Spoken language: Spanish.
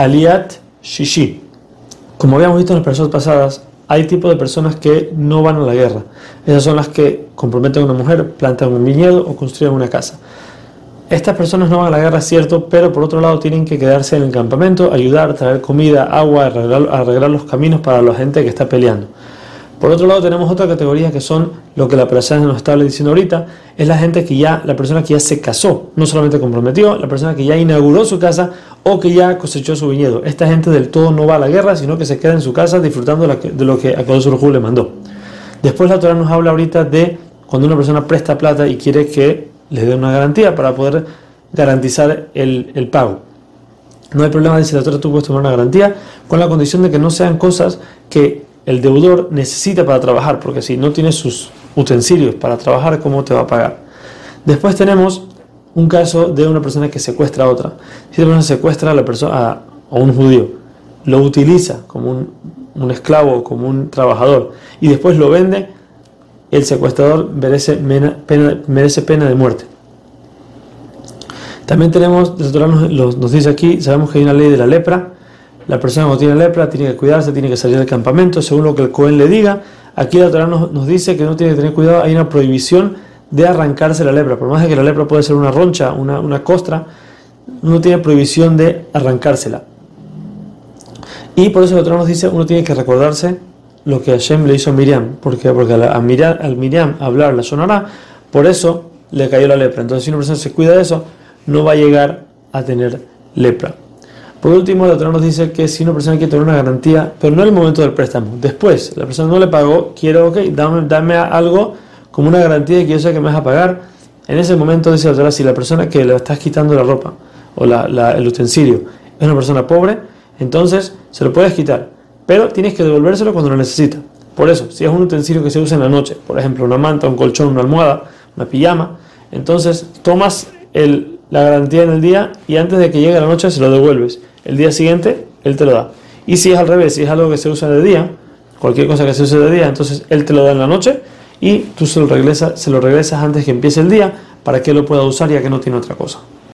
Aliat Shishi. Como habíamos visto en las personas pasadas, hay tipos de personas que no van a la guerra. Esas son las que comprometen a una mujer, plantan un viñedo o construyen una casa. Estas personas no van a la guerra, es cierto, pero por otro lado tienen que quedarse en el campamento, ayudar, traer comida, agua, arreglar, arreglar los caminos para la gente que está peleando. Por otro lado tenemos otra categoría que son lo que la persona nos está diciendo ahorita, es la gente que ya, la persona que ya se casó, no solamente comprometió, la persona que ya inauguró su casa o que ya cosechó su viñedo. Esta gente del todo no va a la guerra, sino que se queda en su casa disfrutando de lo que Akadosh le mandó. Después la Torah nos habla ahorita de cuando una persona presta plata y quiere que le dé una garantía para poder garantizar el, pago. No hay problema, dice la Torah, tú puedes tomar una garantía con la condición de que no sean cosas que el deudor necesita para trabajar, porque si no tiene sus utensilios para trabajar, ¿cómo te va a pagar? Después tenemos un caso de una persona que secuestra a otra. Si una persona secuestra a, la persona, a, un judío, lo utiliza como un, un esclavo, como un trabajador, y después lo vende, el secuestrador merece pena, merece pena de muerte. También tenemos, nos, nos dice aquí, sabemos que hay una ley de la lepra. La persona cuando tiene lepra tiene que cuidarse, tiene que salir del campamento, según lo que el Cohen le diga. Aquí la Torah nos, dice que no tiene que tener cuidado, hay una prohibición de arrancarse la lepra. Por más de que la lepra puede ser una roncha, una, una costra, no tiene prohibición de arrancársela. Y por eso la Torah nos dice, uno tiene que recordarse lo que Hashem le hizo a Miriam, porque, porque a Miriam, al Miriam hablar la sonará, por eso le cayó la lepra. Entonces, si una persona se cuida de eso, no va a llegar a tener lepra. Por último, la Torah nos dice que si una persona quiere tener una garantía, pero no en el momento del préstamo, después, la persona no le pagó, quiero, ok, dame, dame algo como una garantía de que yo sé que me vas a pagar. En ese momento, dice la Torah, si la persona que le estás quitando la ropa o el utensilio es una persona pobre, entonces se lo puedes quitar pero tienes que devolvérselo cuando lo necesita. Por eso, si es un utensilio que se usa en la noche, por ejemplo, una manta, un colchón, una almohada, una pijama, entonces tomas la garantía en el día y antes de que llegue la noche se lo devuelves. El día siguiente, él te lo da. Y si es al revés, si es algo que se usa de día, cualquier cosa que se use de día, entonces él te lo da en la noche y tú se lo regresas, se lo regresas antes que empiece el día para que lo pueda usar ya que no tiene otra cosa.